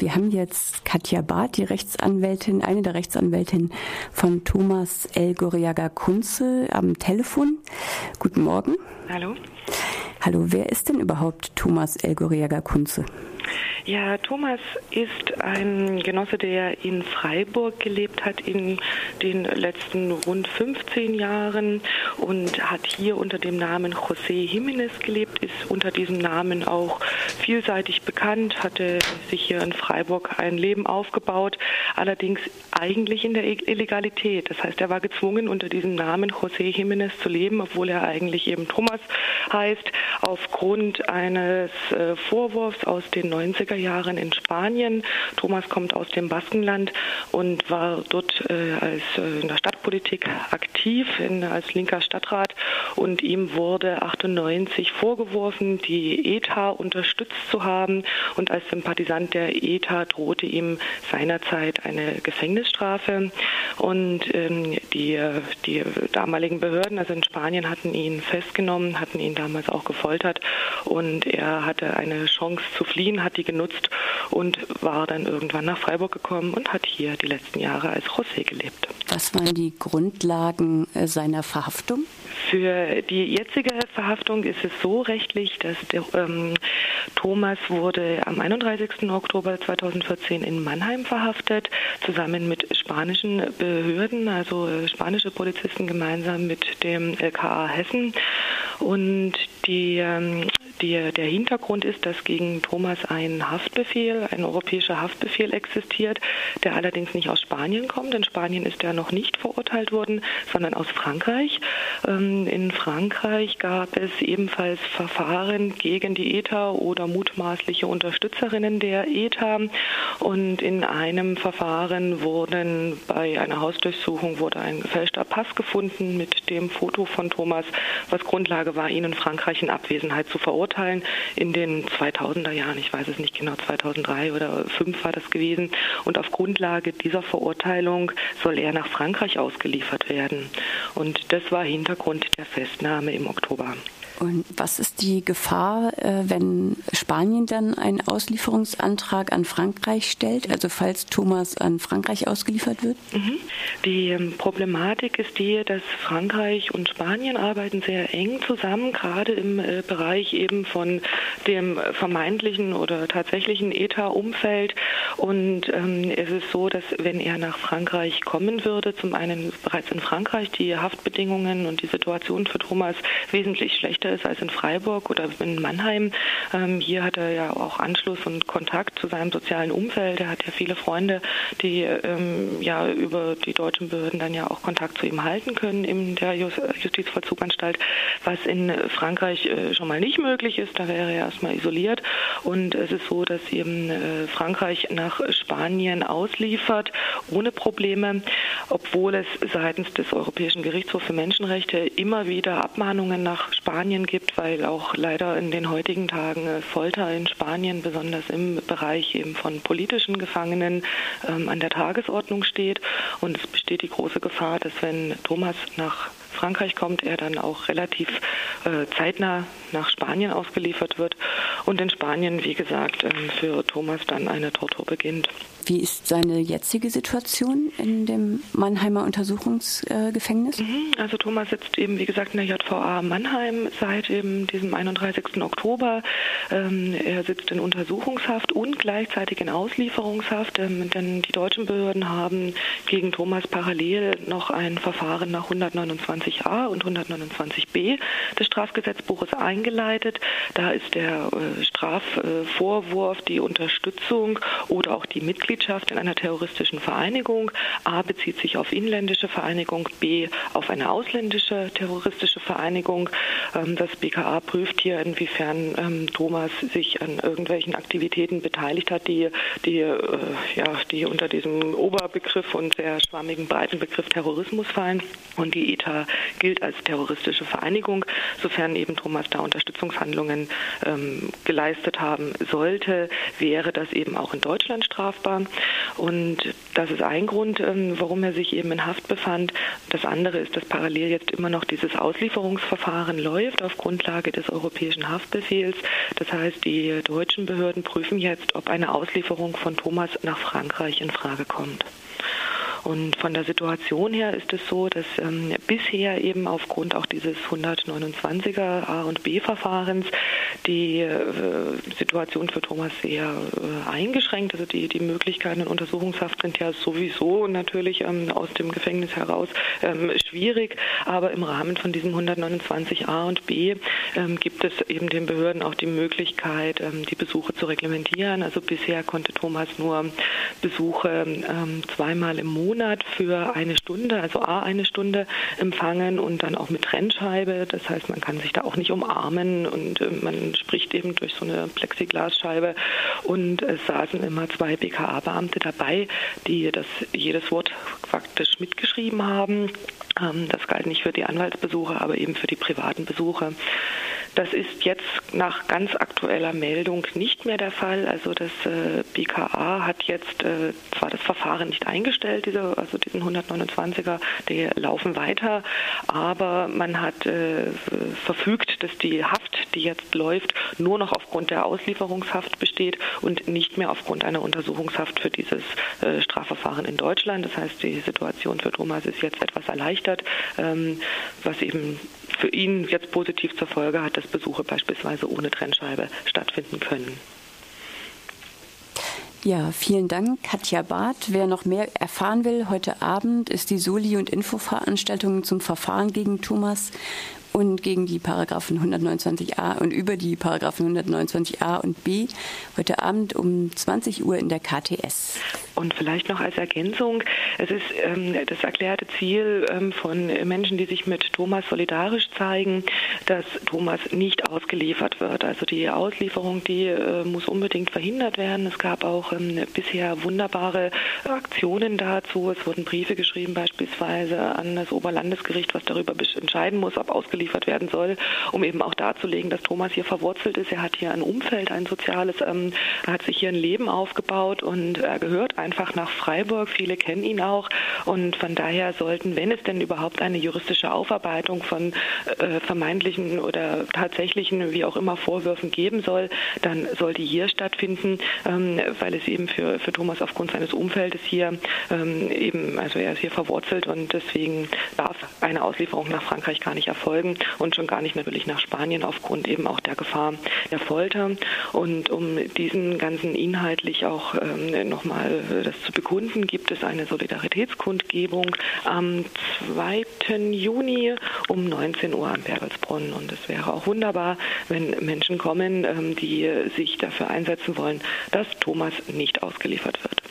Wir haben jetzt Katja Barth, die Rechtsanwältin, eine der Rechtsanwältinnen von Thomas L. Goriaga Kunze am Telefon. Guten Morgen. Hallo. Hallo, wer ist denn überhaupt Thomas L. Goriaga Kunze? Ja, Thomas ist ein Genosse, der in Freiburg gelebt hat in den letzten rund 15 Jahren und hat hier unter dem Namen José Jiménez gelebt, ist unter diesem Namen auch vielseitig bekannt, hatte sich hier in Freiburg ein Leben aufgebaut, allerdings eigentlich in der Illegalität. Das heißt, er war gezwungen, unter diesem Namen José Jiménez zu leben, obwohl er eigentlich eben Thomas heißt, aufgrund eines äh, Vorwurfs aus den 90er Jahren in Spanien. Thomas kommt aus dem Baskenland und war dort äh, als äh, in der Stadtpolitik aktiv in, als linker Stadtrat. Und ihm wurde 98 vorgeworfen, die ETA unterstützt zu haben. Und als Sympathisant der ETA drohte ihm seinerzeit eine Gefängnisstrafe. Und ähm, die, die damaligen Behörden, also in Spanien, hatten ihn festgenommen, hatten ihn damals auch gefoltert und er hatte eine Chance zu fliehen, hat die genutzt und war dann irgendwann nach Freiburg gekommen und hat hier die letzten Jahre als José gelebt. Was waren die Grundlagen äh, seiner Verhaftung? Für die jetzige Verhaftung ist es so rechtlich, dass der, ähm, Thomas wurde am 31. Oktober 2014 in Mannheim verhaftet, zusammen mit spanischen Behörden, also äh, spanische Polizisten gemeinsam mit dem LKA Hessen. Und die, ähm, die, der Hintergrund ist, dass gegen Thomas ein Haftbefehl, ein europäischer Haftbefehl existiert, der allerdings nicht aus Spanien kommt. In Spanien ist er noch nicht verurteilt worden, sondern aus Frankreich. Ähm, in Frankreich gab es ebenfalls Verfahren gegen die ETA oder mutmaßliche Unterstützerinnen der ETA. Und in einem Verfahren wurden bei einer Hausdurchsuchung wurde ein gefälschter Pass gefunden mit dem Foto von Thomas, was Grundlage war, ihn in Frankreich in Abwesenheit zu verurteilen. In den 2000er Jahren, ich weiß es nicht genau, 2003 oder 2005 war das gewesen. Und auf Grundlage dieser Verurteilung soll er nach Frankreich ausgeliefert werden. Und das war Hintergrund der Festnahme im Oktober. Und was ist die Gefahr, äh, wenn Spanien dann einen Auslieferungsantrag an Frankreich stellt, also falls Thomas an Frankreich ausgeliefert wird? Mhm. Die ähm, Problematik ist die, dass Frankreich und Spanien arbeiten sehr eng zusammen, gerade im äh, Bereich eben von dem vermeintlichen oder tatsächlichen ETA-Umfeld. Und ähm, es ist so, dass wenn er nach Frankreich kommen würde, zum einen bereits in Frankreich die Haftbedingungen und die Situation für Thomas wesentlich schlechter ist als in Freiburg oder in Mannheim. Ähm, hier hat er ja auch Anschluss und Kontakt zu seinem sozialen Umfeld. Er hat ja viele Freunde, die ähm, ja über die deutschen Behörden dann ja auch Kontakt zu ihm halten können in der Justizvollzuganstalt, was in Frankreich äh, schon mal nicht möglich ist. Da wäre er erstmal isoliert. Und es ist so, dass eben äh, Frankreich nach Spanien ausliefert ohne Probleme, obwohl es seitens des Europäischen Gerichtshofs für Menschenrechte immer wieder Abmahnungen nach Spanien gibt, weil auch leider in den heutigen Tagen äh, Folter in Spanien, besonders im Bereich eben von politischen Gefangenen, ähm, an der Tagesordnung steht. Und es besteht die große Gefahr, dass wenn Thomas nach Frankreich kommt, er dann auch relativ äh, zeitnah nach Spanien ausgeliefert wird und in Spanien, wie gesagt, ähm, für Thomas dann eine Tortur beginnt. Wie ist seine jetzige Situation in dem Mannheimer Untersuchungsgefängnis? Mhm, also Thomas sitzt eben, wie gesagt, in der JVA Mannheim seit eben diesem 31. Oktober. Ähm, er sitzt in Untersuchungshaft und gleichzeitig in Auslieferungshaft, ähm, denn die deutschen Behörden haben gegen Thomas parallel noch ein Verfahren nach 129a und 129b des Strafgesetzbuches eingeleitet. Da ist der äh, Strafvorwurf die Unterstützung oder auch die Mitgliedschaft in einer terroristischen Vereinigung. A bezieht sich auf inländische Vereinigung, B auf eine ausländische terroristische Vereinigung. Ähm, das BKA prüft hier, inwiefern ähm, Thomas sich an irgendwelchen Aktivitäten beteiligt hat, die, die, äh, ja, die unter diesem Oberbegriff und sehr schwammigen breiten Begriff Terrorismus fallen. Und die ETA gilt als terroristische Vereinigung, sofern eben Thomas da Unterstützungshandlungen ähm, geleistet haben sollte, wäre das eben auch in Deutschland strafbar. Und das ist ein Grund, ähm, warum er sich eben in Haft befand. Das andere ist, dass parallel jetzt immer noch dieses Auslieferungsverfahren läuft auf Grundlage des europäischen Haftbefehls. Das heißt, die deutschen Behörden prüfen jetzt, ob eine Auslieferung von Thomas nach Frankreich in Frage kommt. Und von der Situation her ist es so, dass ähm, bisher eben aufgrund auch dieses 129er A- und B-Verfahrens die äh, Situation für Thomas sehr äh, eingeschränkt. Also die, die Möglichkeiten in Untersuchungshaft sind ja sowieso natürlich ähm, aus dem Gefängnis heraus ähm, schwierig. Aber im Rahmen von diesem 129a und b ähm, gibt es eben den Behörden auch die Möglichkeit, ähm, die Besuche zu reglementieren. Also bisher konnte Thomas nur Besuche ähm, zweimal im Monat Monat für eine Stunde, also A eine Stunde empfangen und dann auch mit Trennscheibe. Das heißt, man kann sich da auch nicht umarmen und äh, man spricht eben durch so eine Plexiglasscheibe. Und es saßen immer zwei BKA-Beamte dabei, die das jedes Wort faktisch mitgeschrieben haben. Ähm, das galt nicht für die Anwaltsbesuche, aber eben für die privaten Besuche. Das ist jetzt nach ganz aktueller Meldung nicht mehr der Fall. Also das äh, BKA hat jetzt äh, zwar das Verfahren nicht eingestellt, diese, also diesen 129er, die laufen weiter, aber man hat äh, verfügt, dass die Haft, die jetzt läuft, nur noch aufgrund der Auslieferungshaft besteht und nicht mehr aufgrund einer Untersuchungshaft für dieses äh, Strafverfahren in Deutschland. Das heißt, die Situation für Thomas ist jetzt etwas erleichtert, ähm, was eben für ihn jetzt positiv zur Folge hat, dass Besuche beispielsweise ohne Trennscheibe stattfinden können. Ja, vielen Dank, Katja Barth. Wer noch mehr erfahren will, heute Abend ist die Soli- und Infoveranstaltung zum Verfahren gegen Thomas und gegen die Paragraphen 129a und über die Paragraphen 129a und b heute Abend um 20 Uhr in der KTS. Und vielleicht noch als Ergänzung, es ist ähm, das erklärte Ziel ähm, von Menschen, die sich mit Thomas solidarisch zeigen, dass Thomas nicht ausgeliefert wird. Also die Auslieferung, die äh, muss unbedingt verhindert werden. Es gab auch ähm, bisher wunderbare Aktionen dazu. Es wurden Briefe geschrieben beispielsweise an das Oberlandesgericht, was darüber entscheiden muss, ob ausgeliefert werden soll, um eben auch darzulegen, dass Thomas hier verwurzelt ist. Er hat hier ein Umfeld, ein soziales, ähm, hat sich hier ein Leben aufgebaut und er gehört einfach nach Freiburg. Viele kennen ihn auch und von daher sollten, wenn es denn überhaupt eine juristische Aufarbeitung von äh, vermeintlichen oder tatsächlichen, wie auch immer, Vorwürfen geben soll, dann soll die hier stattfinden, ähm, weil es eben für, für Thomas aufgrund seines Umfeldes hier ähm, eben, also er ist hier verwurzelt und deswegen darf eine Auslieferung nach Frankreich gar nicht erfolgen und schon gar nicht natürlich nach Spanien aufgrund eben auch der Gefahr der Folter. Und um diesen ganzen inhaltlich auch ähm, nochmal das zu bekunden, gibt es eine Solidaritätskundgebung am 2. Juni um 19 Uhr am Bergelsbrunn. Und es wäre auch wunderbar, wenn Menschen kommen, ähm, die sich dafür einsetzen wollen, dass Thomas nicht ausgeliefert wird.